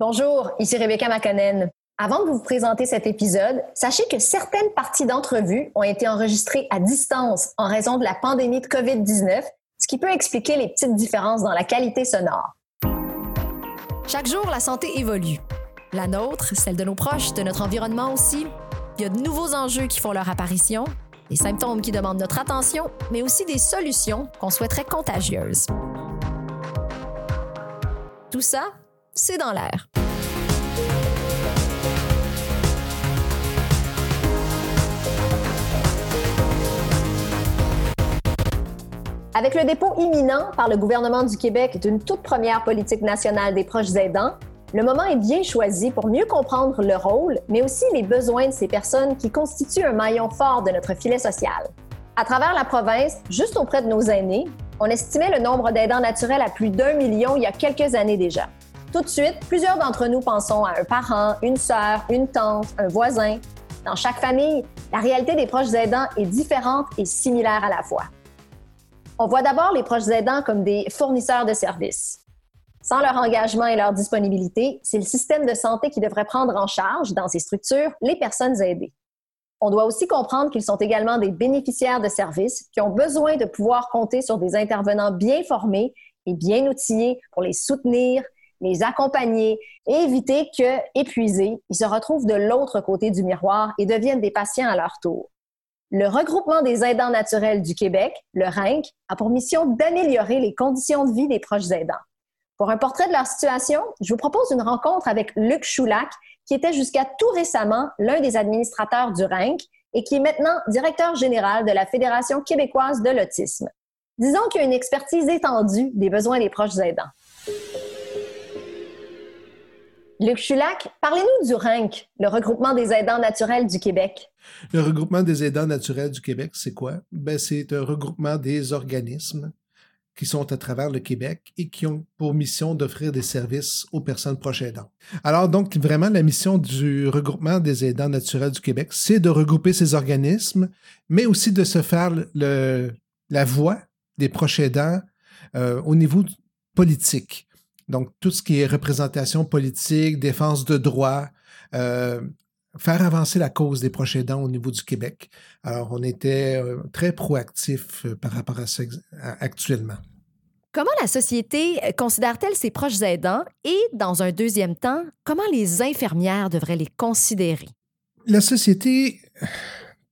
Bonjour, ici Rebecca Makonnen. Avant de vous présenter cet épisode, sachez que certaines parties d'entrevues ont été enregistrées à distance en raison de la pandémie de COVID-19, ce qui peut expliquer les petites différences dans la qualité sonore. Chaque jour, la santé évolue. La nôtre, celle de nos proches, de notre environnement aussi. Il y a de nouveaux enjeux qui font leur apparition, des symptômes qui demandent notre attention, mais aussi des solutions qu'on souhaiterait contagieuses. Tout ça, c'est dans l'air. Avec le dépôt imminent par le gouvernement du Québec d'une toute première politique nationale des proches aidants, le moment est bien choisi pour mieux comprendre le rôle, mais aussi les besoins de ces personnes qui constituent un maillon fort de notre filet social. À travers la province, juste auprès de nos aînés, on estimait le nombre d'aidants naturels à plus d'un million il y a quelques années déjà. Tout de suite, plusieurs d'entre nous pensons à un parent, une sœur, une tante, un voisin. Dans chaque famille, la réalité des proches aidants est différente et similaire à la fois. On voit d'abord les proches aidants comme des fournisseurs de services. Sans leur engagement et leur disponibilité, c'est le système de santé qui devrait prendre en charge, dans ces structures, les personnes aidées. On doit aussi comprendre qu'ils sont également des bénéficiaires de services qui ont besoin de pouvoir compter sur des intervenants bien formés et bien outillés pour les soutenir, les accompagner et éviter que, épuisés, ils se retrouvent de l'autre côté du miroir et deviennent des patients à leur tour. Le regroupement des aidants naturels du Québec, le RINC, a pour mission d'améliorer les conditions de vie des proches aidants. Pour un portrait de leur situation, je vous propose une rencontre avec Luc Choulac, qui était jusqu'à tout récemment l'un des administrateurs du RINC et qui est maintenant directeur général de la Fédération québécoise de l'autisme. Disons qu'il y a une expertise étendue des besoins des proches aidants. Luc Chulac, parlez-nous du RINC, le regroupement des aidants naturels du Québec. Le regroupement des aidants naturels du Québec, c'est quoi? Ben, c'est un regroupement des organismes qui sont à travers le Québec et qui ont pour mission d'offrir des services aux personnes proches aidantes. Alors donc, vraiment, la mission du regroupement des aidants naturels du Québec, c'est de regrouper ces organismes, mais aussi de se faire la voix des proches aidants euh, au niveau politique. Donc, tout ce qui est représentation politique, défense de droits, euh, faire avancer la cause des proches aidants au niveau du Québec. Alors, on était euh, très proactif euh, par rapport à ça actuellement. Comment la société considère-t-elle ses proches aidants? Et, dans un deuxième temps, comment les infirmières devraient les considérer? La société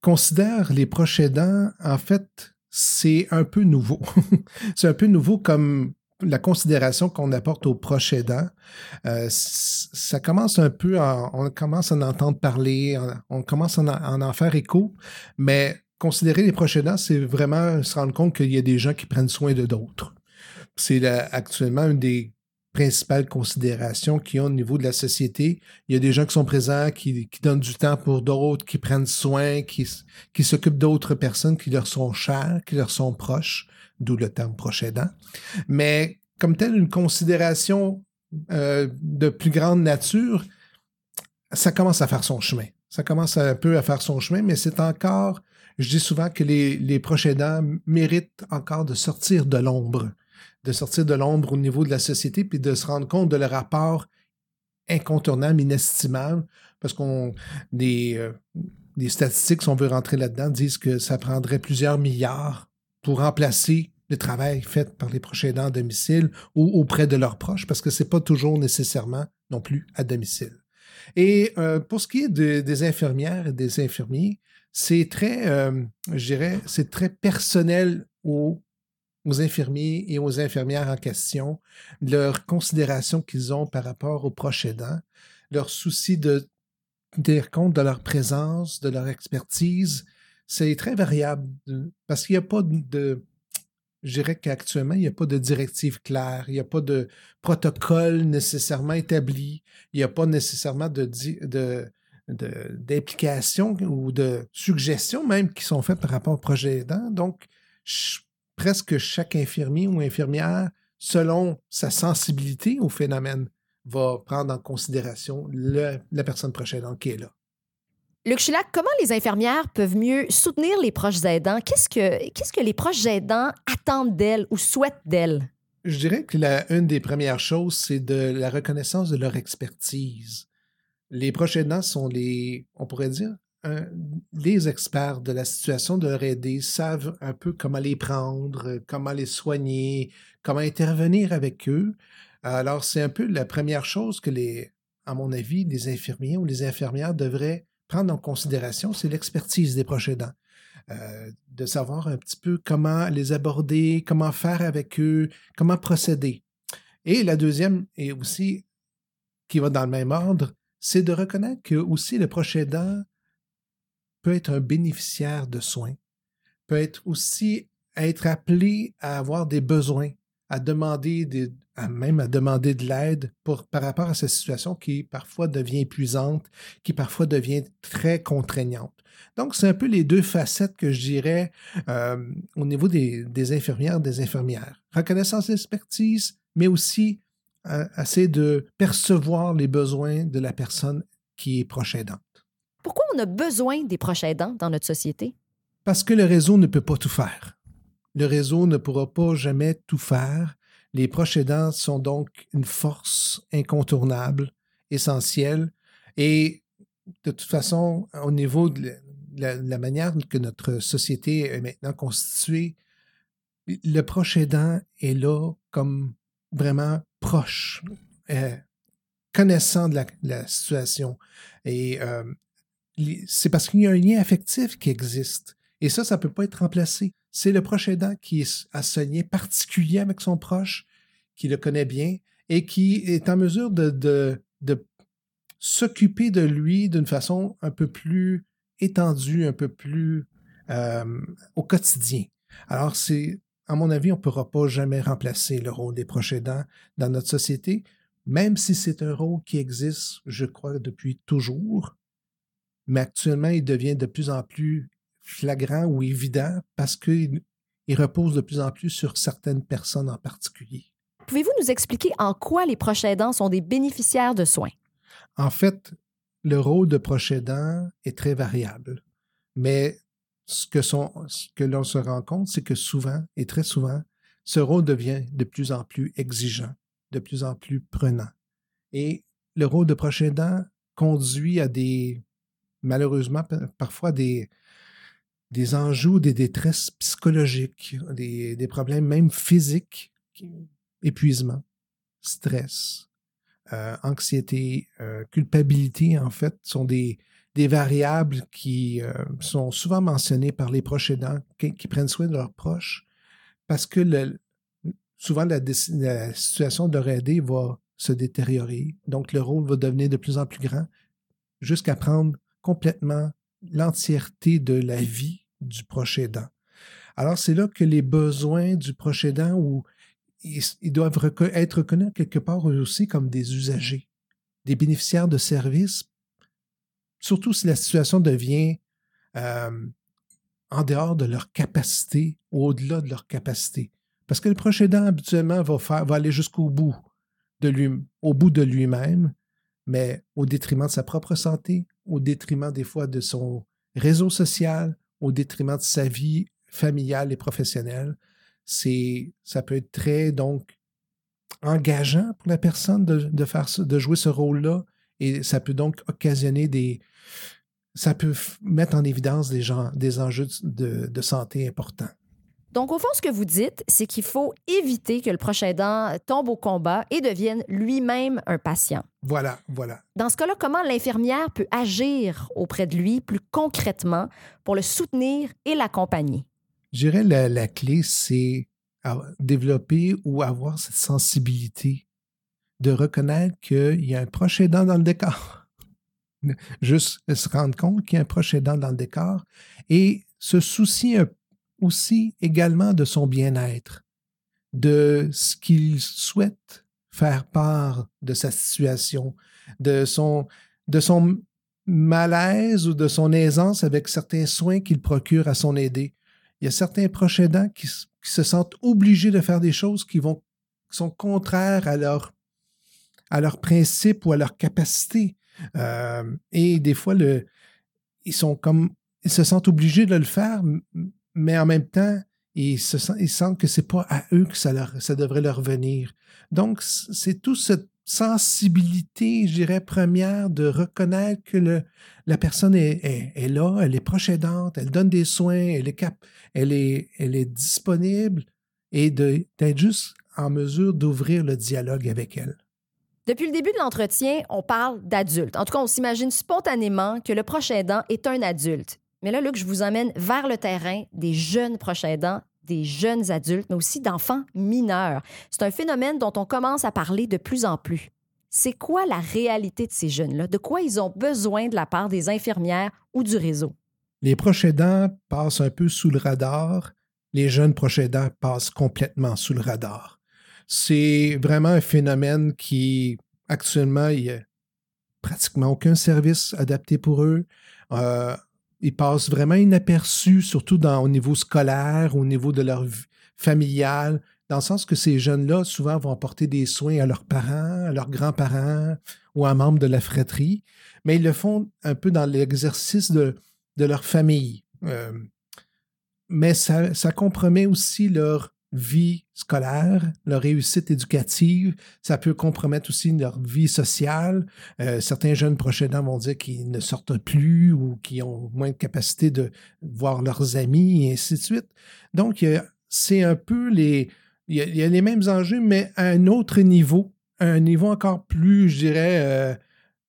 considère les proches aidants, en fait, c'est un peu nouveau. c'est un peu nouveau comme la considération qu'on apporte aux proches aidants, euh, ça commence un peu, on commence à en entendre parler, on, commence à en, en, faire écho, mais considérer les proches aidants, c'est vraiment se rendre compte qu'il y a des gens qui prennent soin de d'autres. C'est actuellement une des principales considérations qu'il y a au niveau de la société. Il y a des gens qui sont présents, qui, donnent du temps pour d'autres, qui prennent soin, qui s'occupent d'autres personnes qui leur sont chères, qui leur sont proches d'où le terme proche aidant. Mais comme telle, une considération euh, de plus grande nature, ça commence à faire son chemin. Ça commence un peu à faire son chemin, mais c'est encore, je dis souvent que les, les proches méritent encore de sortir de l'ombre, de sortir de l'ombre au niveau de la société, puis de se rendre compte de leur rapport incontournable, inestimable, parce qu'on des, euh, statistiques, si on veut rentrer là-dedans, disent que ça prendrait plusieurs milliards pour remplacer le travail fait par les proches aidants à domicile ou auprès de leurs proches, parce que ce n'est pas toujours nécessairement non plus à domicile. Et euh, pour ce qui est des infirmières et des infirmiers, c'est très, euh, je dirais, c'est très personnel aux, aux, infirmiers et aux infirmières en question, leur considération qu'ils ont par rapport aux proches aidants, leur souci de tenir compte de leur présence, de leur expertise, c'est très variable parce qu'il n'y a pas de. Je dirais qu'actuellement, il n'y a pas de directive claire, il n'y a pas de protocole nécessairement établi, il n'y a pas nécessairement de, ou de suggestions même qui sont faites par rapport au projet aidant. Donc, presque chaque infirmier ou infirmière, selon sa sensibilité au phénomène, va prendre en considération la personne prochaine qui est là. Luc Chulac, comment les infirmières peuvent mieux soutenir les proches aidants? Qu'est-ce que, qu'est-ce que les proches aidants attendent d'elles ou souhaitent d'elles? Je dirais que la, une des premières choses, c'est de la reconnaissance de leur expertise. Les proches aidants sont les, on pourrait dire, les experts de la situation de leur aider savent un peu comment les prendre, comment les soigner, comment intervenir avec eux. Alors, c'est un peu la première chose que les, à mon avis, les infirmiers ou les infirmières devraient prendre en considération, c'est l'expertise des proches aidants. Euh, de savoir un petit peu comment les aborder, comment faire avec eux, comment procéder. Et la deuxième, et aussi qui va dans le même ordre, c'est de reconnaître que aussi le proche aidant peut être un bénéficiaire de soins, peut être aussi être appelé à avoir des besoins, à demander des, même à demander de l'aide pour, par rapport à cette situation qui parfois devient épuisante, qui parfois devient très contraignante. Donc, c'est un peu les deux facettes que je dirais euh, au niveau des, des, infirmières, des infirmières. Reconnaissance d'expertise, mais aussi euh, essayer de percevoir les besoins de la personne qui est proche aidante. Pourquoi on a besoin des proches aidants dans notre société? Parce que le réseau ne peut pas tout faire. Le réseau ne pourra pas jamais tout faire. Les proches aidants sont donc une force incontournable, essentielle. Et de toute façon, au niveau de la, manière que notre société est maintenant constituée, le proche aidant est là comme vraiment proche, euh, connaissant de la, situation. Et euh, c'est parce qu'il y a un lien affectif qui existe. Et ça, ça ne peut pas être remplacé. C'est le proche aidant qui a ce lien particulier avec son proche, qui le connaît bien et qui est en mesure de, s'occuper de lui d'une façon un peu plus étendue, un peu plus euh, au quotidien. Alors, c'est, à mon avis, on ne pourra pas jamais remplacer le rôle des proches aidants dans notre société, même si c'est un rôle qui existe, je crois, depuis toujours mais actuellement, il devient de plus en plus flagrant ou évident parce qu'il repose de plus en plus sur certaines personnes en particulier. Pouvez-vous nous expliquer en quoi les proches aidants sont des bénéficiaires de soins? En fait, le rôle de proche aidant est très variable, mais ce que, ce que l'on se rend compte, c'est que souvent, et très souvent, ce rôle devient de plus en plus exigeant, de plus en plus prenant. Et le rôle de proche aidant conduit à des malheureusement parfois des, des enjeux, des détresses psychologiques, des, des problèmes même physiques, épuisement, stress, euh, anxiété, euh, culpabilité, en fait, sont des, des variables qui euh, sont souvent mentionnées par les proches aidants qui, prennent soin de leurs proches parce que souvent la, la, situation de leur aider va se détériorer. Donc, le rôle va devenir de plus en plus grand jusqu'à prendre complètement l'entièreté de la vie du proche aidant. Alors, c'est là que les besoins du proche aidant, où ils, doivent être reconnus quelque part aussi comme des usagers, des bénéficiaires de services, surtout si la situation devient en dehors de leur capacité ou au-delà de leur capacité. Parce que le proche aidant, habituellement, va, faire, va aller jusqu'au bout, au bout de lui-même, mais au détriment de sa propre santé, au détriment des fois de son réseau social, au détriment de sa vie familiale et professionnelle. C'est, ça peut être très donc engageant pour la personne de, jouer ce rôle-là et ça peut donc occasionner des, ça peut mettre en évidence des, gens, des enjeux de santé importants. Donc, au fond, ce que vous dites, c'est qu'il faut éviter que le prochain aidant tombe au combat et devienne lui-même un patient. Voilà, voilà. Dans ce cas-là, comment l'infirmière peut agir auprès de lui plus concrètement pour le soutenir et l'accompagner? Je dirais la, la clé, c'est développer ou avoir cette sensibilité de reconnaître qu'il y a un proche aidant dans le décor. Juste se rendre compte qu'il y a un proche aidant dans le décor et se soucier un aussi également de son bien-être, de ce qu'il souhaite faire part de sa situation, de son, de son malaise ou de son aisance avec certains soins qu'il procure à son aidé. Il y a certains proches aidants qui, se sentent obligés de faire des choses qui, vont, sont contraires à leur, à leurs principes ou à leur capacité. Euh, et des fois, ils sont comme ils se sentent obligés de le faire, mais en même temps, ils, se sentent, que c'est pas à eux que ça, devrait leur venir. Donc, c'est toute cette sensibilité, je dirais, première de reconnaître que la personne est, là, elle est proche aidante, elle donne des soins, elle est, elle est, elle est disponible et d'être juste en mesure d'ouvrir le dialogue avec elle. Depuis le début de l'entretien, on parle d'adulte. En tout cas, on s'imagine spontanément que le proche aidant est un adulte. Mais là, Luc, je vous emmène vers le terrain des jeunes proches aidants, des jeunes adultes, mais aussi d'enfants mineurs. C'est un phénomène dont on commence à parler de plus en plus. C'est quoi la réalité de ces jeunes-là? De quoi ils ont besoin de la part des infirmières ou du réseau? Les proches aidants passent un peu sous le radar. Les jeunes proches aidants passent complètement sous le radar. C'est vraiment un phénomène qui, actuellement, il n'y a pratiquement aucun service adapté pour eux. Euh, ils passent vraiment inaperçus, surtout dans, au niveau scolaire, au niveau de leur vie familiale, dans le sens que ces jeunes-là, souvent, vont apporter des soins à leurs parents, à leurs grands-parents ou à un membre de la fratrie, mais ils le font un peu dans l'exercice de, de, leur famille. Euh, mais ça, ça compromet aussi leur vie scolaire, leur réussite éducative. Ça peut compromettre aussi leur vie sociale. Euh, certains jeunes prochainement vont dire qu'ils ne sortent plus ou qu'ils ont moins de capacité de voir leurs amis et ainsi de suite. Donc, c'est un peu les... Il y, a, les mêmes enjeux, mais à un autre niveau, à un niveau encore plus, je dirais, euh,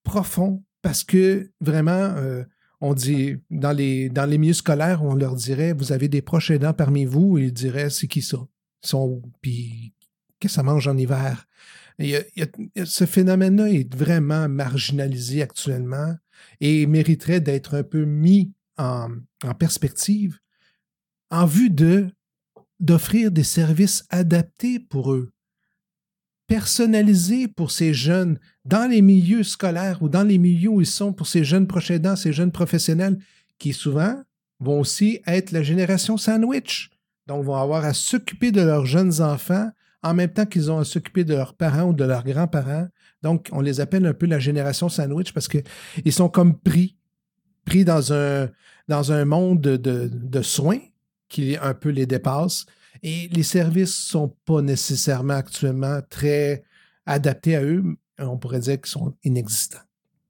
profond, parce que vraiment, euh, on dit, dans les, dans les milieux scolaires, on leur dirait, vous avez des proches aidants parmi vous, ils diraient, c'est qui ça? Sont, puis qu'est-ce que ça mange en hiver? ce phénomène-là est vraiment marginalisé actuellement et mériterait d'être un peu mis en, perspective en vue de d'offrir des services adaptés pour eux, personnalisés pour ces jeunes dans les milieux scolaires ou dans les milieux où ils sont pour ces jeunes proches ces jeunes professionnels qui souvent vont aussi être la génération sandwich donc vont avoir à s'occuper de leurs jeunes enfants en même temps qu'ils ont à s'occuper de leurs parents ou de leurs grands-parents. Donc, on les appelle un peu la génération sandwich parce qu'ils sont comme pris, pris dans un, monde de, de, soins qui un peu les dépasse. Et les services ne sont pas nécessairement actuellement très adaptés à eux. On pourrait dire qu'ils sont inexistants.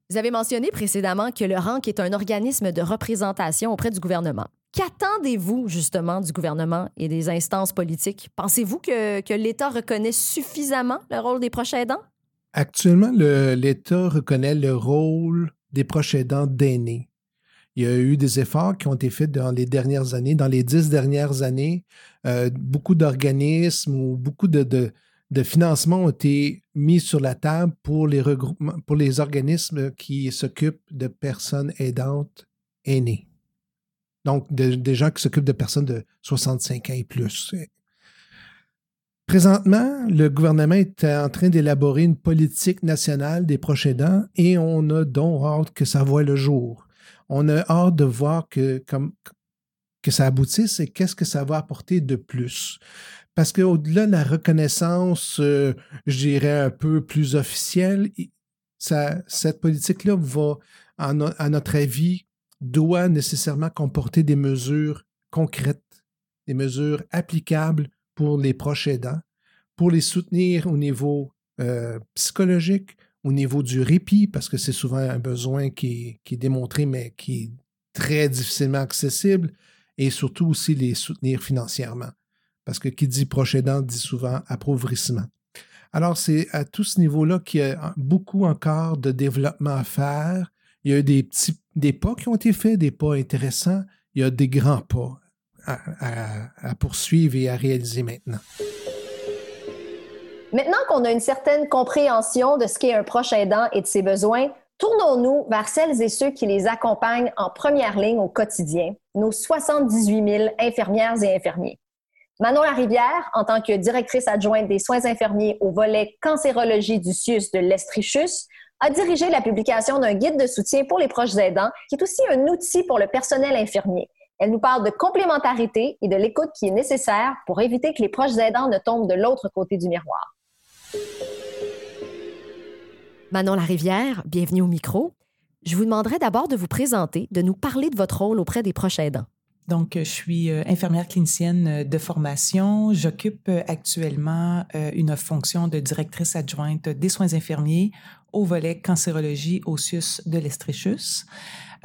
Vous avez mentionné précédemment que le RANC est un organisme de représentation auprès du gouvernement. Qu'attendez-vous justement du gouvernement et des instances politiques? Pensez-vous que, l'État reconnaît suffisamment le rôle des proches aidants? Actuellement, l'État reconnaît le rôle des proches aidants d'aînés. Il y a eu des efforts qui ont été faits dans les dernières années, dans les dix dernières années. Euh, beaucoup d'organismes ou beaucoup de, financements ont été mis sur la table pour les, pour les organismes qui s'occupent de personnes aidantes aînées. Donc, des gens qui s'occupent de personnes de 65 ans et plus. Présentement, le gouvernement est en train d'élaborer une politique nationale des proches aidants et on a donc hâte que ça voie le jour. On a hâte de voir que, comme, que ça aboutisse et qu'est-ce que ça va apporter de plus. Parce qu'au-delà de la reconnaissance, euh, je dirais, un peu plus officielle, ça, cette politique-là va, à notre avis, doit nécessairement comporter des mesures concrètes, des mesures applicables pour les proches aidants, pour les soutenir au niveau euh, psychologique, au niveau du répit, parce que c'est souvent un besoin qui est, démontré, mais qui est très difficilement accessible, et surtout aussi les soutenir financièrement. Parce que qui dit proche aidant dit souvent appauvrissement. Alors, c'est à tout ce niveau-là qu'il y a beaucoup encore de développement à faire. Il y a eu des petits des pas qui ont été faits, des pas intéressants. Il y a des grands pas à, poursuivre et à réaliser maintenant. Maintenant qu'on a une certaine compréhension de ce qu'est un proche aidant et de ses besoins, tournons-nous vers celles et ceux qui les accompagnent en première ligne au quotidien, nos 78 000 infirmières et infirmiers. Manon Larivière, en tant que directrice adjointe des soins infirmiers au volet cancérologie du CIUS de l'Estrichus, a dirigé la publication d'un guide de soutien pour les proches aidants, qui est aussi un outil pour le personnel infirmier. Elle nous parle de complémentarité et de l'écoute qui est nécessaire pour éviter que les proches aidants ne tombent de l'autre côté du miroir. Manon Larivière, bienvenue au micro. Je vous demanderai d'abord de vous présenter, de nous parler de votre rôle auprès des proches aidants. Donc, je suis infirmière clinicienne de formation. J'occupe actuellement une fonction de directrice adjointe des soins infirmiers au volet cancérologie CIUS de l'Estrichus.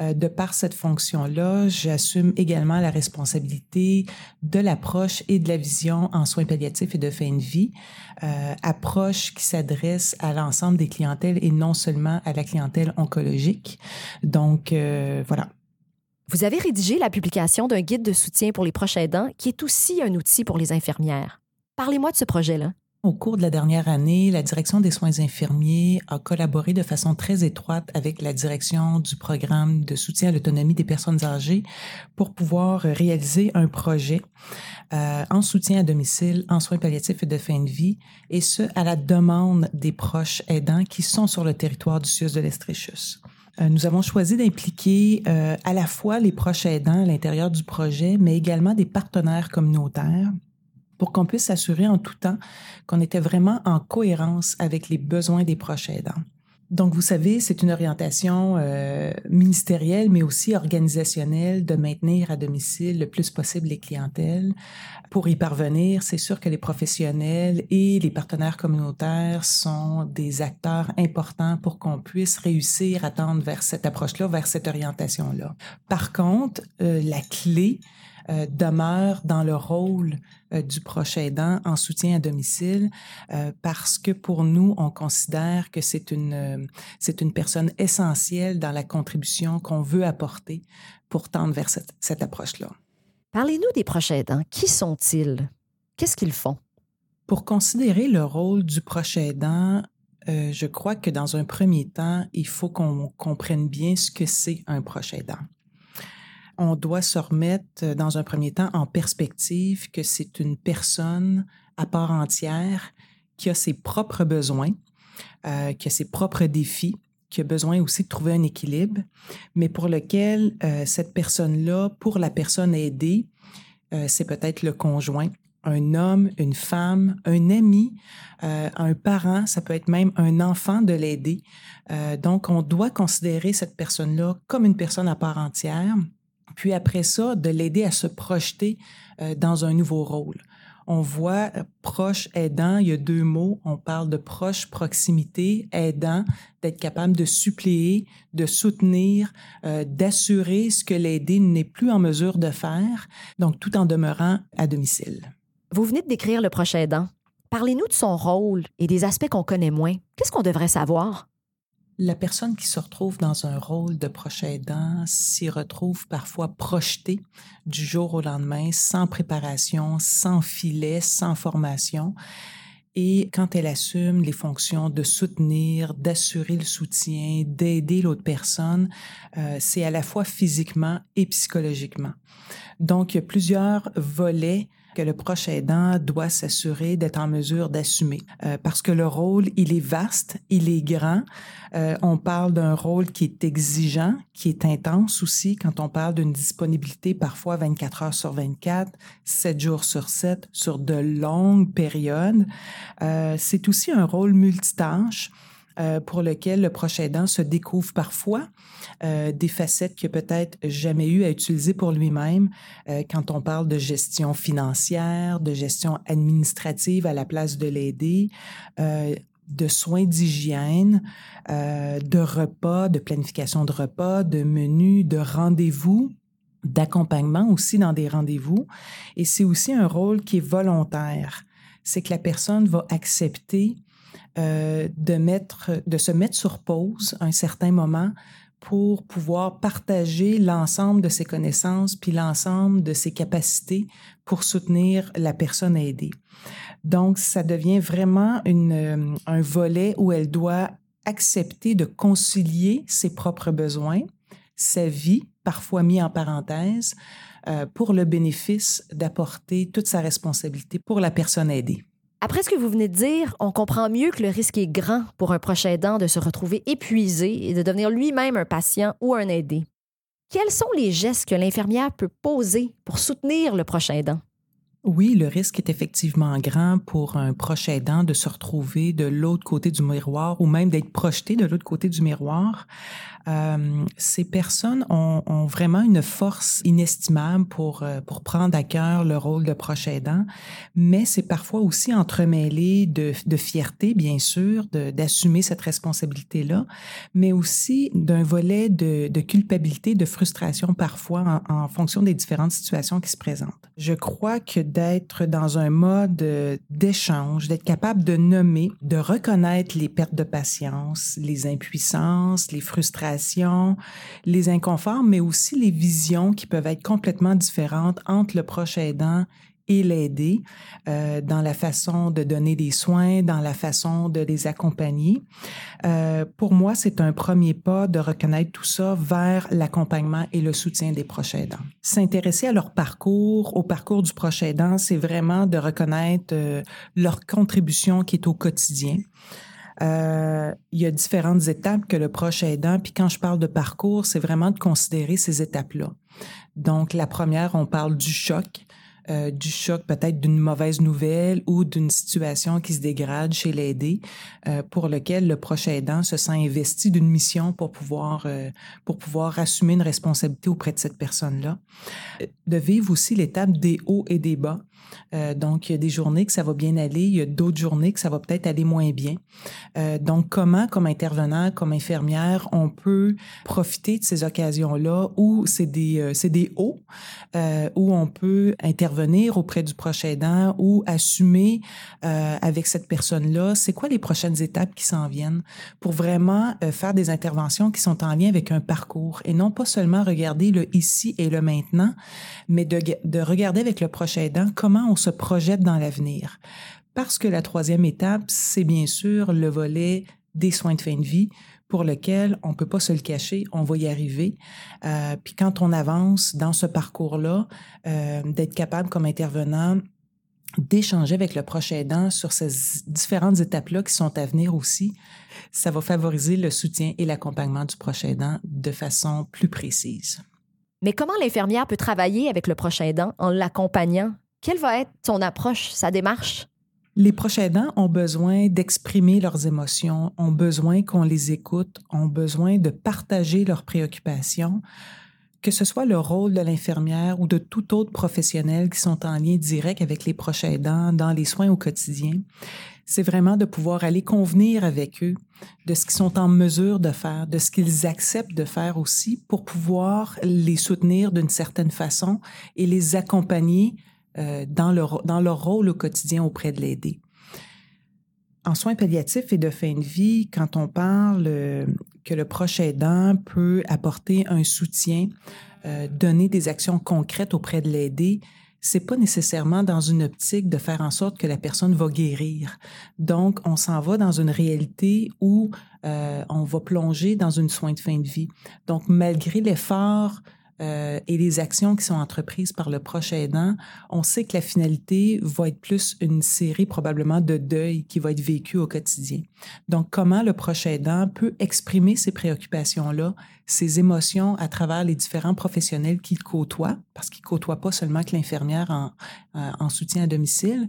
Euh, de par cette fonction-là, j'assume également la responsabilité de l'approche et de la vision en soins palliatifs et de fin de vie, euh, approche qui s'adresse à l'ensemble des clientèles et non seulement à la clientèle oncologique. Donc, euh, voilà. Vous avez rédigé la publication d'un guide de soutien pour les proches aidants qui est aussi un outil pour les infirmières. Parlez-moi de ce projet-là. Au cours de la dernière année, la direction des soins infirmiers a collaboré de façon très étroite avec la direction du programme de soutien à l'autonomie des personnes âgées pour pouvoir réaliser un projet euh, en soutien à domicile, en soins palliatifs et de fin de vie, et ce, à la demande des proches aidants qui sont sur le territoire du CIUS de l'Estrichus. Euh, nous avons choisi d'impliquer euh, à la fois les proches aidants à l'intérieur du projet, mais également des partenaires communautaires pour qu'on puisse s'assurer en tout temps qu'on était vraiment en cohérence avec les besoins des proches aidants. Donc, vous savez, c'est une orientation euh, ministérielle, mais aussi organisationnelle de maintenir à domicile le plus possible les clientèles. Pour y parvenir, c'est sûr que les professionnels et les partenaires communautaires sont des acteurs importants pour qu'on puisse réussir à tendre vers cette approche-là, vers cette orientation-là. Par contre, euh, la clé, euh, demeure dans le rôle du proche aidant en soutien à domicile euh, parce que pour nous, on considère que c'est une, c'est une personne essentielle dans la contribution qu'on veut apporter pour tendre vers cette, cette approche-là. Parlez-nous des proches aidants. Qui sont-ils? Qu'est-ce qu'ils font? Pour considérer le rôle du proche aidant, je crois que dans un premier temps, il faut qu'on comprenne bien ce que c'est un proche aidant on doit se remettre euh, dans un premier temps en perspective que c'est une personne à part entière qui a ses propres besoins, euh, qui a ses propres défis, qui a besoin aussi de trouver un équilibre, mais pour lequel euh, cette personne-là, pour la personne aidée, c'est peut-être le conjoint, un homme, une femme, un ami, un parent, ça peut être même un enfant de l'aider. donc, on doit considérer cette personne-là comme une personne à part entière puis après ça, de l'aider à se projeter euh, dans un nouveau rôle. On voit euh, proche aidant, il y a deux mots. On parle de proche proximité, aidant, d'être capable de suppléer, de soutenir, euh, d'assurer ce que l'aidé n'est plus en mesure de faire, donc tout en demeurant à domicile. Vous venez de décrire le proche aidant. Parlez-nous de son rôle et des aspects qu'on connaît moins. Qu'est-ce qu'on devrait savoir? La personne qui se retrouve dans un rôle de proche aidant s'y retrouve parfois projetée du jour au lendemain, sans préparation, sans filet, sans formation. Et quand elle assume les fonctions de soutenir, d'assurer le soutien, d'aider l'autre personne, euh, c'est à la fois physiquement et psychologiquement. Donc, il y a plusieurs volets que le proche aidant doit s'assurer d'être en mesure d'assumer. Euh, parce que le rôle, il est vaste, il est grand. Euh, on parle d'un rôle qui est exigeant, qui est intense aussi quand on parle d'une disponibilité parfois 24 heures sur 24, 7 jours sur 7, sur de longues périodes. Euh, c'est aussi un rôle multitâche euh, pour lequel le proche aidant se découvre parfois euh, des facettes qu'il n'a peut-être jamais eu à utiliser pour lui-même euh, quand on parle de gestion financière, de gestion administrative à la place de l'aider, de soins d'hygiène, de repas, de planification de repas, de menus, de rendez-vous d'accompagnement aussi dans des rendez-vous. Et c'est aussi un rôle qui est volontaire. C'est que la personne va accepter euh, de, mettre, de se mettre sur pause un certain moment pour pouvoir partager l'ensemble de ses connaissances puis l'ensemble de ses capacités pour soutenir la personne aidée. Donc, ça devient vraiment une, euh, un volet où elle doit accepter de concilier ses propres besoins, sa vie, parfois mis en parenthèse, euh, pour le bénéfice d'apporter toute sa responsabilité pour la personne aidée. Après ce que vous venez de dire, on comprend mieux que le risque est grand pour un proche aidant de se retrouver épuisé et de devenir lui-même un patient ou un aidé. Quels sont les gestes que l'infirmière peut poser pour soutenir le proche aidant? Oui, le risque est effectivement grand pour un proche aidant de se retrouver de l'autre côté du miroir ou même d'être projeté de l'autre côté du miroir euh, ces personnes ont, vraiment une force inestimable pour, euh, pour prendre à cœur le rôle de proche aidant, mais c'est parfois aussi entremêlé de, fierté, bien sûr, d'assumer cette responsabilité-là, mais aussi d'un volet de, culpabilité, de frustration parfois en fonction des différentes situations qui se présentent. Je crois que d'être dans un mode d'échange, d'être capable de nommer, de reconnaître les pertes de patience, les impuissances, les frustrations, les inconforts, mais aussi les visions qui peuvent être complètement différentes entre le proche aidant et l'aider euh, dans la façon de donner des soins, dans la façon de les accompagner. Euh, pour moi, c'est un premier pas de reconnaître tout ça vers l'accompagnement et le soutien des proches aidants. S'intéresser à leur parcours, au parcours du proche aidant, c'est vraiment de reconnaître euh, leur contribution qui est au quotidien. Euh, il y a différentes étapes que le proche aidant, puis quand je parle de parcours, c'est vraiment de considérer ces étapes-là. Donc, la première, on parle du choc, euh, du choc peut-être d'une mauvaise nouvelle ou d'une situation qui se dégrade chez l'aidé, euh, pour lequel le proche aidant se sent investi d'une mission pour pouvoir pour pouvoir assumer une responsabilité auprès de cette personne-là. De vivre aussi l'étape des hauts et des bas. Euh, donc, il y a des journées que ça va bien aller, il y a d'autres journées que ça va peut-être aller moins bien. Euh, donc, comment, comme intervenant, comme infirmière, on peut profiter de ces occasions-là où c'est des, euh, des hauts, où on peut intervenir auprès du proche aidant ou assumer avec cette personne-là, c'est quoi les prochaines étapes qui s'en viennent pour vraiment faire des interventions qui sont en lien avec un parcours et non pas seulement regarder le ici et le maintenant, mais de, de regarder avec le proche aidant comment on se projette dans l'avenir. Parce que la troisième étape, c'est bien sûr le volet des soins de fin de vie pour lequel on peut pas se le cacher, on va y arriver. Euh, puis quand on avance dans ce parcours-là, euh, d'être capable comme intervenant d'échanger avec le proche aidant sur ces différentes étapes-là qui sont à venir aussi, ça va favoriser le soutien et l'accompagnement du proche aidant de façon plus précise. Mais comment l'infirmière peut travailler avec le proche aidant en l'accompagnant? Quelle va être ton approche, sa démarche? Les proches aidants ont besoin d'exprimer leurs émotions, ont besoin qu'on les écoute, ont besoin de partager leurs préoccupations, que ce soit le rôle de l'infirmière ou de tout autre professionnel qui sont en lien direct avec les proches aidants dans les soins au quotidien. C'est vraiment de pouvoir aller convenir avec eux de ce qu'ils sont en mesure de faire, de ce qu'ils acceptent de faire aussi pour pouvoir les soutenir d'une certaine façon et les accompagner euh, dans, leur, dans leur rôle au quotidien auprès de l'aider. En soins palliatifs et de fin de vie, quand on parle euh, que le proche aidant peut apporter un soutien, euh, donner des actions concrètes auprès de l'aider, c'est pas nécessairement dans une optique de faire en sorte que la personne va guérir. Donc, on s'en va dans une réalité où on va plonger dans une soin de fin de vie. Donc, malgré l'effort euh, et les actions qui sont entreprises par le proche aidant, on sait que la finalité va être plus une série probablement de deuil qui va être vécu au quotidien. Donc, comment le proche aidant peut exprimer ces préoccupations-là, ses émotions à travers les différents professionnels qu'il côtoie, parce qu'il côtoie pas seulement que l'infirmière en, en soutien à domicile,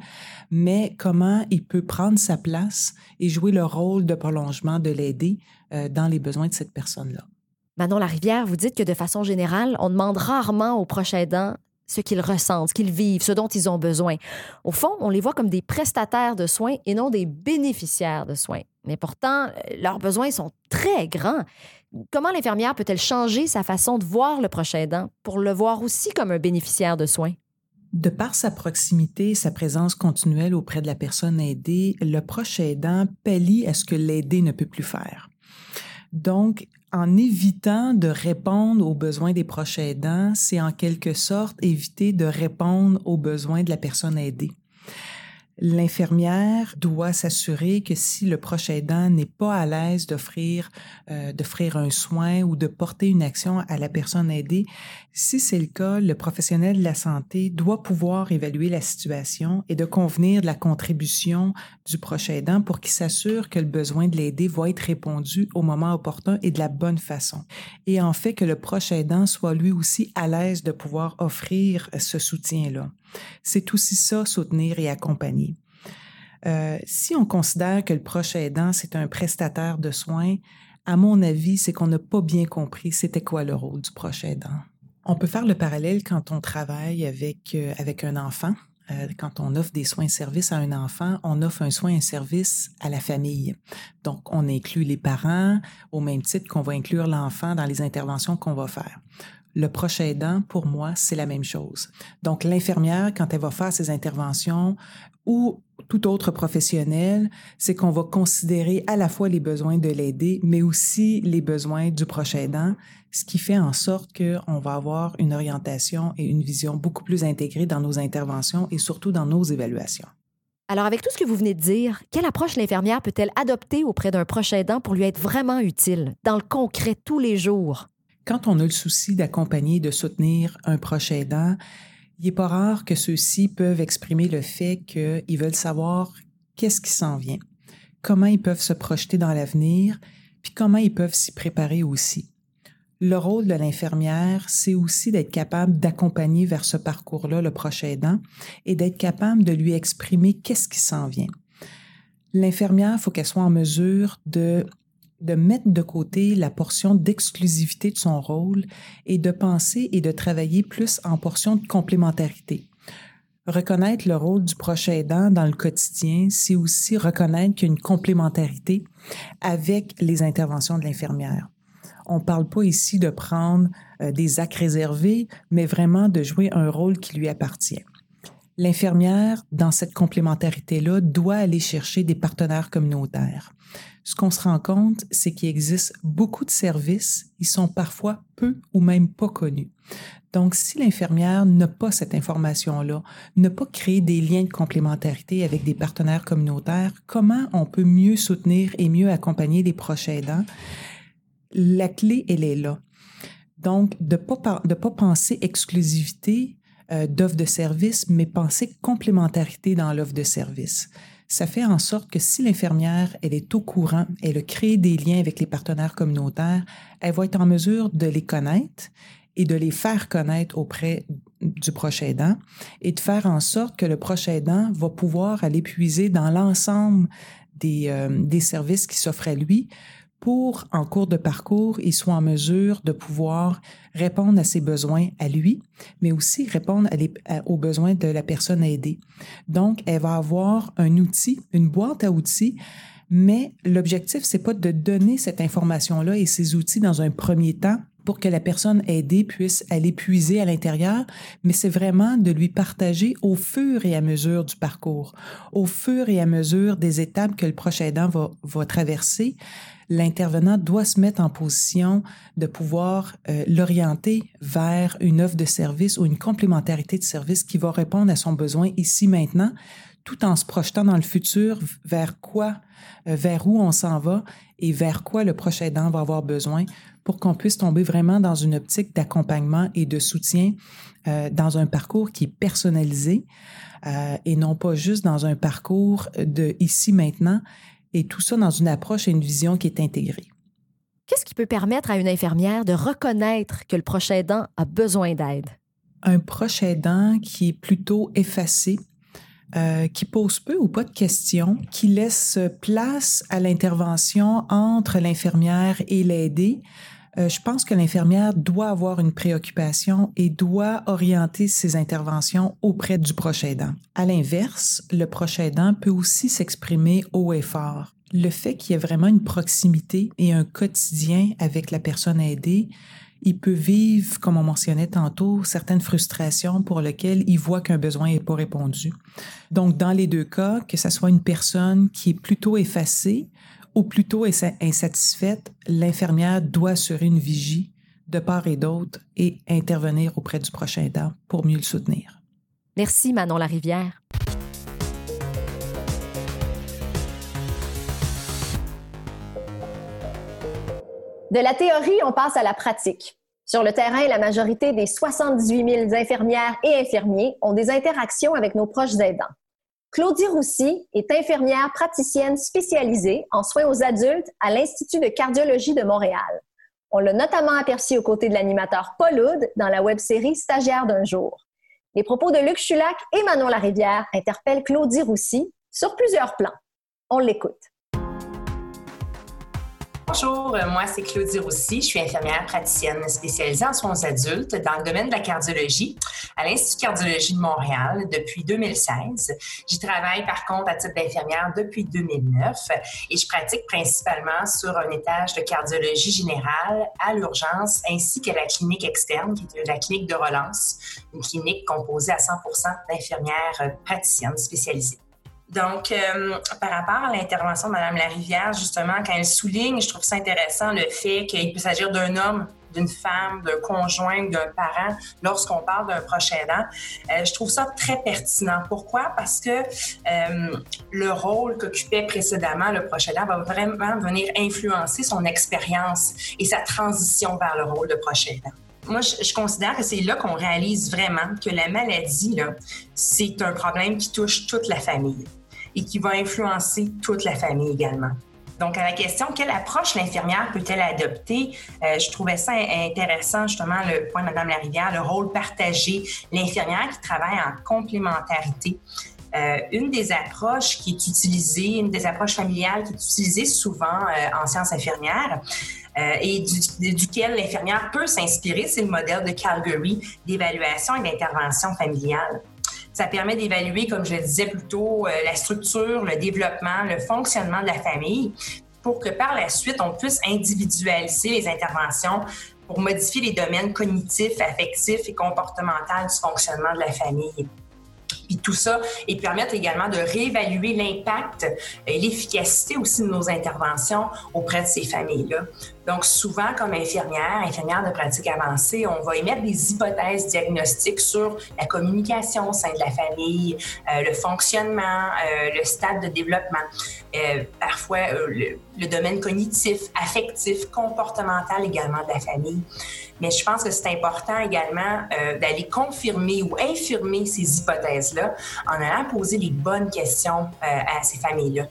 mais comment il peut prendre sa place et jouer le rôle de prolongement de l'aider euh, dans les besoins de cette personne-là. Manon Larivière, vous dites que de façon générale, on demande rarement aux proches aidants ce qu'ils ressentent, ce qu'ils vivent, ce dont ils ont besoin. Au fond, on les voit comme des prestataires de soins et non des bénéficiaires de soins. Mais pourtant, leurs besoins sont très grands. Comment l'infirmière peut-elle changer sa façon de voir le proche aidant pour le voir aussi comme un bénéficiaire de soins? De par sa proximité et sa présence continuelle auprès de la personne aidée, le proche aidant pallie à ce que l'aidé ne peut plus faire. Donc, en évitant de répondre aux besoins des proches aidants, c'est en quelque sorte éviter de répondre aux besoins de la personne aidée. L'infirmière doit s'assurer que si le proche aidant n'est pas à l'aise d'offrir euh, d'offrir un soin ou de porter une action à la personne aidée, si c'est le cas, le professionnel de la santé doit pouvoir évaluer la situation et de convenir de la contribution du proche aidant pour qu'il s'assure que le besoin de l'aider va être répondu au moment opportun et de la bonne façon. Et en fait que le proche aidant soit lui aussi à l'aise de pouvoir offrir ce soutien-là. C'est aussi ça, soutenir et accompagner. Euh, si on considère que le proche aidant, c'est un prestataire de soins, à mon avis, c'est qu'on n'a pas bien compris c'était quoi le rôle du proche aidant. On peut faire le parallèle quand on travaille avec, euh, avec un enfant. Euh, quand on offre des soins et services à un enfant, on offre un soin et un service à la famille. Donc, on inclut les parents au même titre qu'on va inclure l'enfant dans les interventions qu'on va faire. Le proche aidant, pour moi, c'est la même chose. Donc, l'infirmière, quand elle va faire ses interventions ou tout autre professionnel, c'est qu'on va considérer à la fois les besoins de l'aider, mais aussi les besoins du proche aidant, ce qui fait en sorte qu'on va avoir une orientation et une vision beaucoup plus intégrée dans nos interventions et surtout dans nos évaluations. Alors, avec tout ce que vous venez de dire, quelle approche l'infirmière peut-elle adopter auprès d'un proche aidant pour lui être vraiment utile, dans le concret, tous les jours? Quand on a le souci d'accompagner, de soutenir un proche aidant, il n'est pas rare que ceux-ci peuvent exprimer le fait qu'ils veulent savoir qu'est-ce qui s'en vient, comment ils peuvent se projeter dans l'avenir, puis comment ils peuvent s'y préparer aussi. Le rôle de l'infirmière, c'est aussi d'être capable d'accompagner vers ce parcours-là le proche aidant et d'être capable de lui exprimer qu'est-ce qui s'en vient. L'infirmière, il faut qu'elle soit en mesure de de mettre de côté la portion d'exclusivité de son rôle et de penser et de travailler plus en portion de complémentarité. Reconnaître le rôle du proche aidant dans le quotidien, c'est aussi reconnaître qu'il y a une complémentarité avec les interventions de l'infirmière. On ne parle pas ici de prendre euh, des actes réservés, mais vraiment de jouer un rôle qui lui appartient. L'infirmière, dans cette complémentarité-là, doit aller chercher des partenaires communautaires ce qu'on se rend compte, c'est qu'il existe beaucoup de services, ils sont parfois peu ou même pas connus. Donc, si l'infirmière n'a pas cette information-là, n'a pas créé des liens de complémentarité avec des partenaires communautaires, comment on peut mieux soutenir et mieux accompagner les proches aidants? La clé, elle est là. Donc, de ne pas, penser exclusivité euh, d'offre de service, mais penser complémentarité dans l'offre de service ça fait en sorte que si l'infirmière, elle est au courant, elle a créé des liens avec les partenaires communautaires, elle va être en mesure de les connaître et de les faire connaître auprès du proche aidant et de faire en sorte que le proche aidant va pouvoir aller puiser dans l'ensemble des, euh, des services qui s'offrent à lui pour, en cours de parcours, il soit en mesure de pouvoir répondre à ses besoins à lui, mais aussi répondre aux besoins de la personne aidée. Donc, elle va avoir un outil, une boîte à outils, mais l'objectif, c'est pas de donner cette information-là et ces outils dans un premier temps pour que la personne aidée puisse aller puiser à l'intérieur, mais c'est vraiment de lui partager au fur et à mesure du parcours, au fur et à mesure des étapes que le proche aidant va, va traverser, l'intervenant doit se mettre en position de pouvoir euh, l'orienter vers une offre de service ou une complémentarité de service qui va répondre à son besoin ici maintenant, tout en se projetant dans le futur vers quoi, euh, vers où on s'en va et vers quoi le prochain aidant va avoir besoin pour qu'on puisse tomber vraiment dans une optique d'accompagnement et de soutien euh, dans un parcours qui est personnalisé et non pas juste dans un parcours de ici maintenant, et tout ça dans une approche et une vision qui est intégrée. Qu'est-ce qui peut permettre à une infirmière de reconnaître que le proche aidant a besoin d'aide? Un proche aidant qui est plutôt effacé, euh, qui pose peu ou pas de questions, qui laisse place à l'intervention entre l'infirmière et l'aidé, euh, je pense que l'infirmière doit avoir une préoccupation et doit orienter ses interventions auprès du proche aidant. À l'inverse, le proche aidant peut aussi s'exprimer haut et fort. Le fait qu'il y ait vraiment une proximité et un quotidien avec la personne aidée, il peut vivre, comme on mentionnait tantôt, certaines frustrations pour lesquelles il voit qu'un besoin n'est pas répondu. Donc, dans les deux cas, que ce soit une personne qui est plutôt effacée ou plutôt insatisfaite, l'infirmière doit assurer une vigie de part et d'autre et intervenir auprès du prochain aidant pour mieux le soutenir. Merci Manon Larivière. De la théorie, on passe à la pratique. Sur le terrain, la majorité des 78 000 infirmières et infirmiers ont des interactions avec nos proches aidants. Claudie Roussy est infirmière praticienne spécialisée en soins aux adultes à l'Institut de cardiologie de Montréal. On l'a notamment aperçue aux côtés de l'animateur Paul Oud dans la web-série Stagiaire d'un jour. Les propos de Luc Chulac et Manon Larivière interpellent Claudie Roussy sur plusieurs plans. On l'écoute. Bonjour, euh, moi c'est Claudie Roussy, je suis infirmière praticienne spécialisée en soins adultes dans le domaine de la cardiologie à l'Institut de cardiologie de Montréal depuis 2016. J'y travaille par contre à titre d'infirmière depuis 2009 et je pratique principalement sur un étage de cardiologie générale à l'urgence ainsi que la clinique externe qui est la clinique de relance, une clinique composée à 100 d'infirmières praticiennes spécialisées. Donc, euh, par rapport à l'intervention de Mme Larivière, justement, quand elle souligne, je trouve ça intéressant le fait qu'il peut s'agir d'un homme, d'une femme, d'un conjoint, d'un parent lorsqu'on parle d'un proche aidant. Euh, je trouve ça très pertinent. Pourquoi? Parce que euh, le rôle qu'occupait précédemment le proche aidant va vraiment venir influencer son expérience et sa transition vers le rôle de proche aidant moi, je, considère que c'est là qu'on réalise vraiment que la maladie, c'est un problème qui touche toute la famille et qui va influencer toute la famille également. Donc, à la question, quelle approche l'infirmière peut-elle adopter? Euh, je trouvais ça intéressant, justement, le point de Mme Larivière, le rôle partagé, l'infirmière qui travaille en complémentarité. Euh, une des approches qui est utilisée, une des approches familiales qui est utilisée souvent euh, en sciences infirmières, et du, duquel l'infirmière peut s'inspirer, c'est le modèle de Calgary d'évaluation et d'intervention familiale. Ça permet d'évaluer, comme je le disais plus tôt, euh, la structure, le développement, le fonctionnement de la famille pour que par la suite, on puisse individualiser les interventions pour modifier les domaines cognitifs, affectifs et comportementaux du fonctionnement de la famille puis tout ça, et permettre également de réévaluer l'impact et l'efficacité aussi de nos interventions auprès de ces familles-là. Donc, souvent, comme infirmière, infirmière de pratique avancée, on va émettre des hypothèses diagnostiques sur la communication au sein de la famille, euh, le fonctionnement, euh, le stade de développement, euh, parfois le, le, domaine cognitif, affectif, comportemental également de la famille. Mais je pense que c'est important également d'aller confirmer ou infirmer ces hypothèses-là en allant poser les bonnes questions à ces familles-là.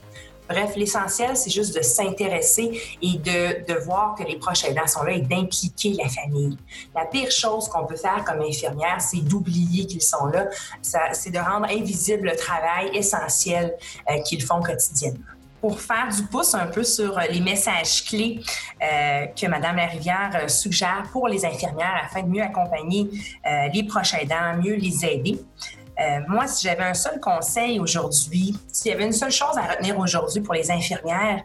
Bref, l'essentiel, c'est juste de s'intéresser et de, de, voir que les proches aidants sont là et d'impliquer la famille. La pire chose qu'on peut faire comme infirmière, c'est d'oublier qu'ils sont là. C'est de rendre invisible le travail essentiel euh, qu'ils font quotidiennement pour faire du pouce un peu sur les messages clés euh, que Mme Larivière euh, suggère pour les infirmières afin de mieux accompagner euh, les proches aidants, mieux les aider. Euh, moi, si j'avais un seul conseil aujourd'hui, s'il y avait une seule chose à retenir aujourd'hui pour les infirmières,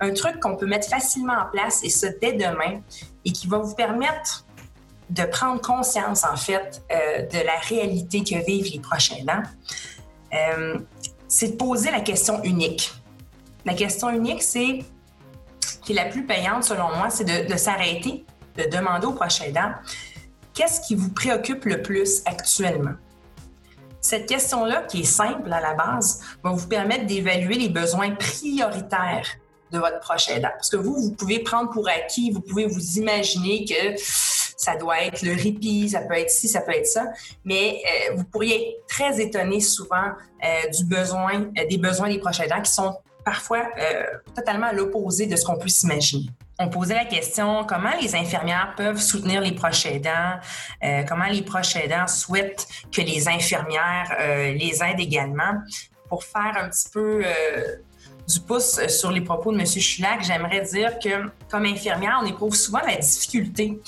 un truc qu'on peut mettre facilement en place, et ce dès demain, et qui va vous permettre de prendre conscience, en fait, euh, de la réalité que vivent les prochains ans, euh, c'est de poser la question unique. La question unique, c'est, qui est la plus payante selon moi, c'est de, s'arrêter, de demander aux prochains aidants, qu'est-ce qui vous préoccupe le plus actuellement? Cette question-là, qui est simple à la base, va vous permettre d'évaluer les besoins prioritaires de votre proche aidant. Parce que vous, vous pouvez prendre pour acquis, vous pouvez vous imaginer que ça doit être le répit, ça peut être ci, ça peut être ça, mais euh, vous pourriez être très étonné souvent euh, du besoin, euh, des besoins des proches aidants qui sont parfois totalement à l'opposé de ce qu'on peut s'imaginer on posait la question comment les infirmières peuvent soutenir les proches aidants, euh, comment les proches aidants souhaitent que les infirmières euh, les aident également? Pour faire un petit peu euh, du pouce sur les propos de M. Chulac, j'aimerais dire que comme infirmière, on éprouve souvent la difficulté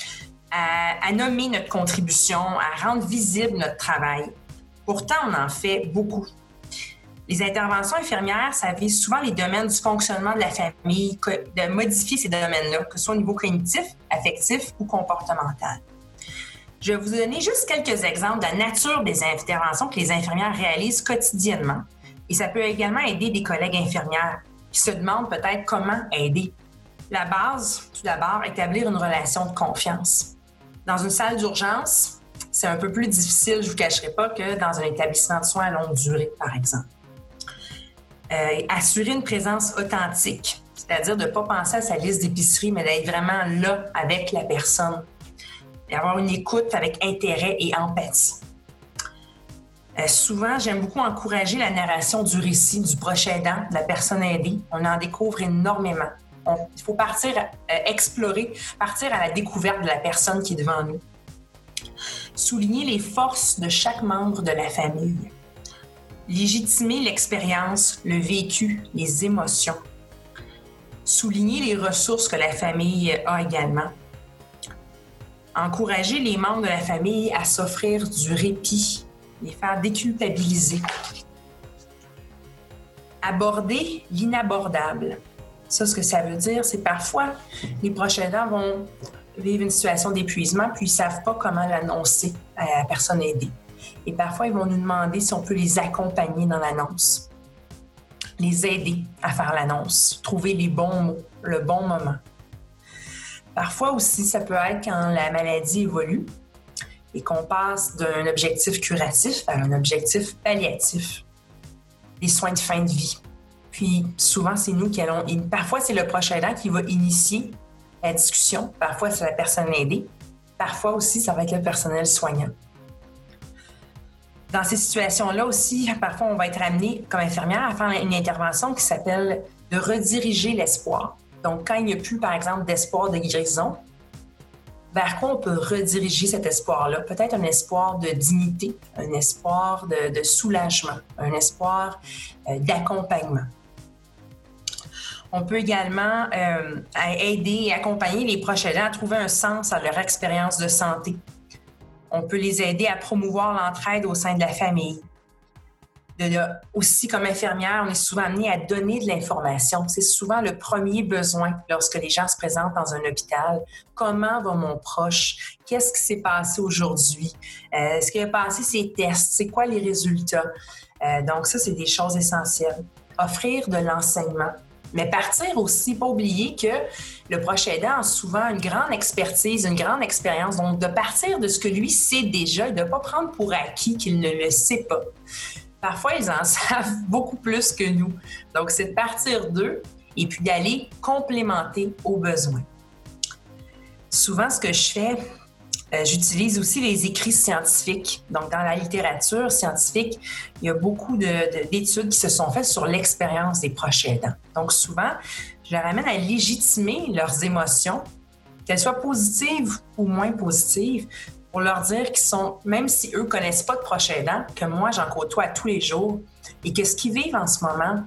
à nommer notre contribution, à rendre visible notre travail. Pourtant, on en fait beaucoup. Les interventions infirmières, ça vise souvent les domaines du fonctionnement de la famille, de modifier ces domaines-là, que ce soit au niveau cognitif, affectif ou comportemental. Je vais vous donner juste quelques exemples de la nature des interventions que les infirmières réalisent quotidiennement. Et ça peut également aider des collègues infirmières qui se demandent peut-être comment aider. La base, tout d'abord, établir une relation de confiance. Dans une salle d'urgence, c'est un peu plus difficile, je ne vous cacherai pas, que dans un établissement de soins à longue durée, par exemple. Euh, assurer une présence authentique, c'est-à-dire de ne pas penser à sa liste d'épicerie, mais d'être vraiment là avec la personne, et avoir une écoute avec intérêt et empathie. Euh, souvent, j'aime beaucoup encourager la narration du récit du prochain aidant, de la personne aidée. On en découvre énormément. il faut partir euh, explorer, partir à la découverte de la personne qui est devant nous. Souligner les forces de chaque membre de la famille. Légitimer l'expérience, le vécu, les émotions. Souligner les ressources que la famille a également. Encourager les membres de la famille à s'offrir du répit, les faire déculpabiliser. Aborder l'inabordable. Ça, ce que ça veut dire, c'est parfois les proches aidants vont vivre une situation d'épuisement, puis ils ne savent pas comment l'annoncer à la personne aidée. Et parfois, ils vont nous demander si on peut les accompagner dans l'annonce, les aider à faire l'annonce, trouver les bons mots, le bon moment. Parfois aussi, ça peut être quand la maladie évolue et qu'on passe d'un objectif curatif à un objectif palliatif, des soins de fin de vie. Puis souvent, c'est nous qui allons. Parfois, c'est le prochain aidant qui va initier la discussion. Parfois, c'est la personne aidée. Parfois aussi, ça va être le personnel soignant. Dans ces situations-là aussi, parfois, on va être amené comme infirmière à faire une intervention qui s'appelle de rediriger l'espoir. Donc, quand il n'y a plus, par exemple, d'espoir de guérison, vers quoi on peut rediriger cet espoir-là? Peut-être un espoir de dignité, un espoir de, soulagement, un espoir euh, d'accompagnement. On peut également euh, aider et accompagner les proches aidants à trouver un sens à leur expérience de santé. On peut les aider à promouvoir l'entraide au sein de la famille. aussi, comme infirmière, on est souvent amené à donner de l'information. C'est souvent le premier besoin lorsque les gens se présentent dans un hôpital. Comment va mon proche? Qu'est-ce qui s'est passé aujourd'hui? Euh, est-ce qu'il a passé ses tests? C'est quoi les résultats? Euh, donc, ça, c'est des choses essentielles. Offrir de l'enseignement mais partir aussi, pas oublier que le proche aidant a souvent une grande expertise, une grande expérience. Donc, de partir de ce que lui sait déjà et de ne pas prendre pour acquis qu'il ne le sait pas. Parfois, ils en savent beaucoup plus que nous. Donc, c'est de partir d'eux et puis d'aller complémenter aux besoins. Souvent, ce que je fais, euh, j'utilise aussi les écrits scientifiques. Donc, dans la littérature scientifique, il y a beaucoup d'études qui se sont faites sur l'expérience des proches aidants. Donc, souvent, je leur amène à légitimer leurs émotions, qu'elles soient positives ou moins positives, pour leur dire qu'ils sont, même si eux connaissent pas de proches aidants, que moi, j'en côtoie tous les jours et que ce qu'ils vivent en ce moment,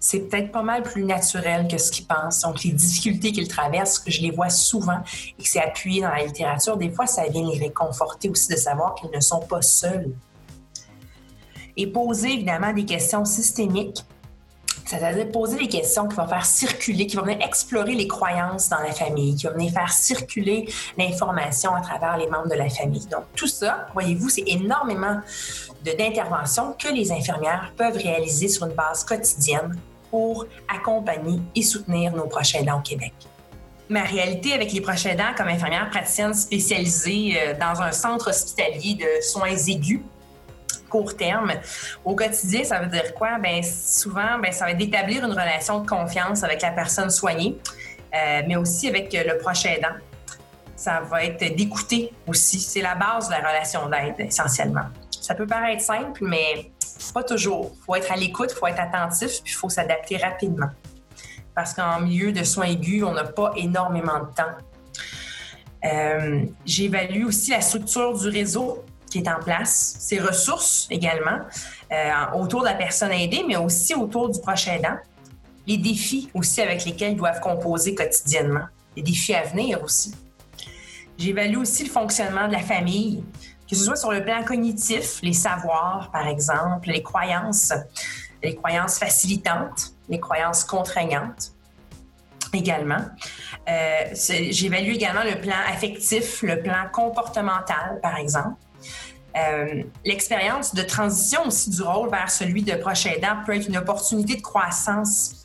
c'est peut-être pas mal plus naturel que ce qu'ils pensent. Donc, les difficultés qu'ils traversent, que je les vois souvent et que c'est appuyé dans la littérature, des fois, ça vient les réconforter aussi de savoir qu'ils ne sont pas seuls. Et poser évidemment des questions systémiques, c'est-à-dire poser des questions qui vont faire circuler, qui vont venir explorer les croyances dans la famille, qui vont venir faire circuler l'information à travers les membres de la famille. Donc, tout ça, voyez-vous, c'est énormément d'interventions que les infirmières peuvent réaliser sur une base quotidienne pour accompagner et soutenir nos proches aidants au Québec. Ma réalité avec les proches aidants comme infirmière praticienne spécialisée euh, dans un centre hospitalier de soins aigus, court terme. Au quotidien, ça veut dire quoi? Bien, souvent, bien, ça va être d'établir une relation de confiance avec la personne soignée, euh, mais aussi avec le proche aidant. Ça va être d'écouter aussi. C'est la base de la relation d'aide, essentiellement. Ça peut paraître simple, mais pas toujours. Il faut être à l'écoute, il faut être attentif, puis il faut s'adapter rapidement. Parce qu'en milieu de soins aigus, on n'a pas énormément de temps. Euh, j'évalue aussi la structure du réseau qui est en place, ses ressources également, euh, autour de la personne aidée, mais aussi autour du prochain aidant. Les défis aussi avec lesquels ils doivent composer quotidiennement. Les défis à venir aussi. J'évalue aussi le fonctionnement de la famille, que ce soit sur le plan cognitif, les savoirs, par exemple, les croyances, les croyances facilitantes, les croyances contraignantes également. Euh, j'évalue également le plan affectif, le plan comportemental, par exemple. Euh, l'expérience de transition aussi du rôle vers celui de proche aidant peut être une opportunité de croissance,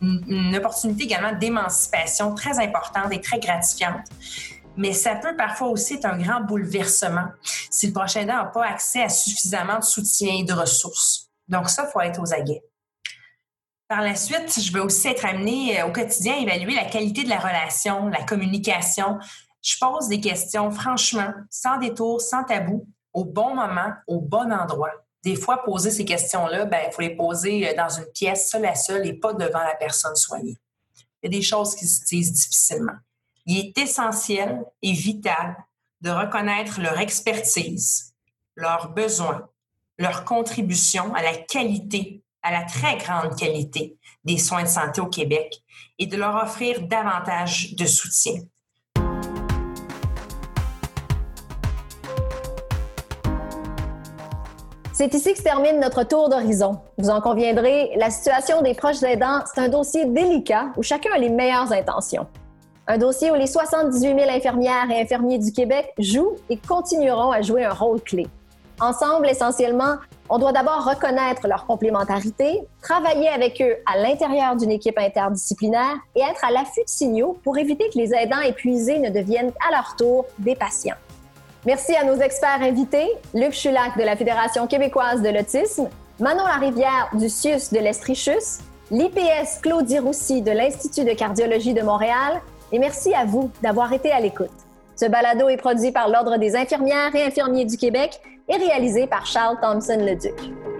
une opportunité également d'émancipation très importante et très gratifiante mais ça peut parfois aussi être un grand bouleversement si le prochain aidant n'a pas accès à suffisamment de soutien et de ressources. Donc ça, il faut être aux aguets. Par la suite, je vais aussi être amenée euh, au quotidien à évaluer la qualité de la relation, la communication. Je pose des questions franchement, sans détour, sans tabou, au bon moment, au bon endroit. Des fois, poser ces questions-là, il ben, faut les poser euh, dans une pièce seule à seule et pas devant la personne soignée. Il y a des choses qui se disent difficilement il est essentiel et vital de reconnaître leur expertise, leurs besoins, leur contribution à la qualité, à la très grande qualité des soins de santé au Québec et de leur offrir davantage de soutien. C'est ici que se termine notre tour d'horizon. Vous en conviendrez, la situation des proches aidants, c'est un dossier délicat où chacun a les meilleures intentions. Un dossier où les 78 000 infirmières et infirmiers du Québec jouent et continueront à jouer un rôle clé. Ensemble, essentiellement, on doit d'abord reconnaître leur complémentarité, travailler avec eux à l'intérieur d'une équipe interdisciplinaire et être à l'affût de signaux pour éviter que les aidants épuisés ne deviennent à leur tour des patients. Merci à nos experts invités, Luc Chulac de la Fédération québécoise de l'autisme, Manon Larivière du CIUS de l'Estrichus, l'IPS Claudie Roussy de l'Institut de cardiologie de Montréal et merci à vous d'avoir été à l'écoute. Ce balado est produit par l'Ordre des infirmières et infirmiers du Québec et réalisé par Charles Thompson-Leduc.